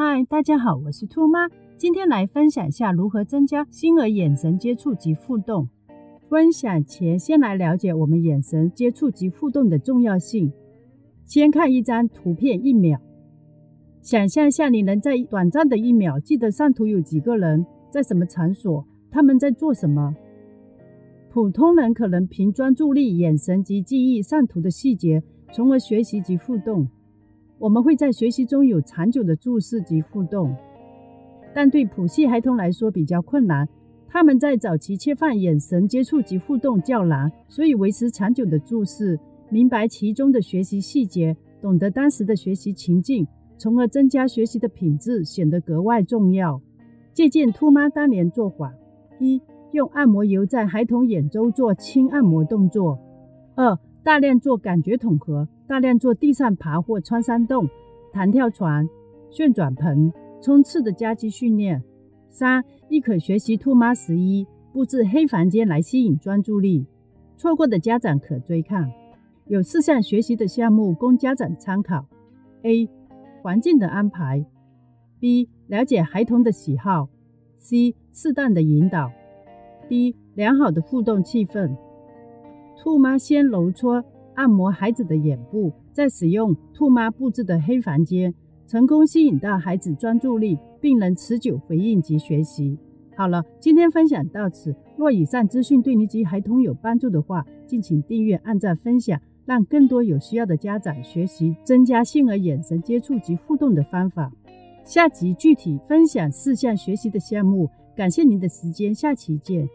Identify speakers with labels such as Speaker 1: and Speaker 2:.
Speaker 1: 嗨，大家好，我是兔妈，今天来分享一下如何增加新儿眼神接触及互动。分享前，先来了解我们眼神接触及互动的重要性。先看一张图片，一秒。想象下，你能在短暂的一秒记得上图有几个人，在什么场所，他们在做什么。普通人可能凭专注力、眼神及记忆上图的细节，从而学习及互动。我们会在学习中有长久的注视及互动，但对谱系孩童来说比较困难。他们在早期切换眼神接触及互动较难，所以维持长久的注视，明白其中的学习细节，懂得当时的学习情境，从而增加学习的品质，显得格外重要。借鉴兔妈当年做法：一、用按摩油在孩童眼周做轻按摩动作；二、大量做感觉统合。大量做地上爬或穿山洞、弹跳床、旋转盆、冲刺的夹击训练。三，亦可学习兔妈十一布置黑房间来吸引专注力。错过的家长可追看。有四项学习的项目供家长参考：A. 环境的安排；B. 了解孩童的喜好；C. 适当的引导；D. 良好的互动气氛。兔妈先揉搓。按摩孩子的眼部，再使用兔妈布置的黑房间，成功吸引到孩子专注力，并能持久回应及学习。好了，今天分享到此。若以上资讯对你及孩童有帮助的话，敬请订阅、按赞、分享，让更多有需要的家长学习增加性儿眼神接触及互动的方法。下集具体分享四项学习的项目。感谢您的时间，下期见。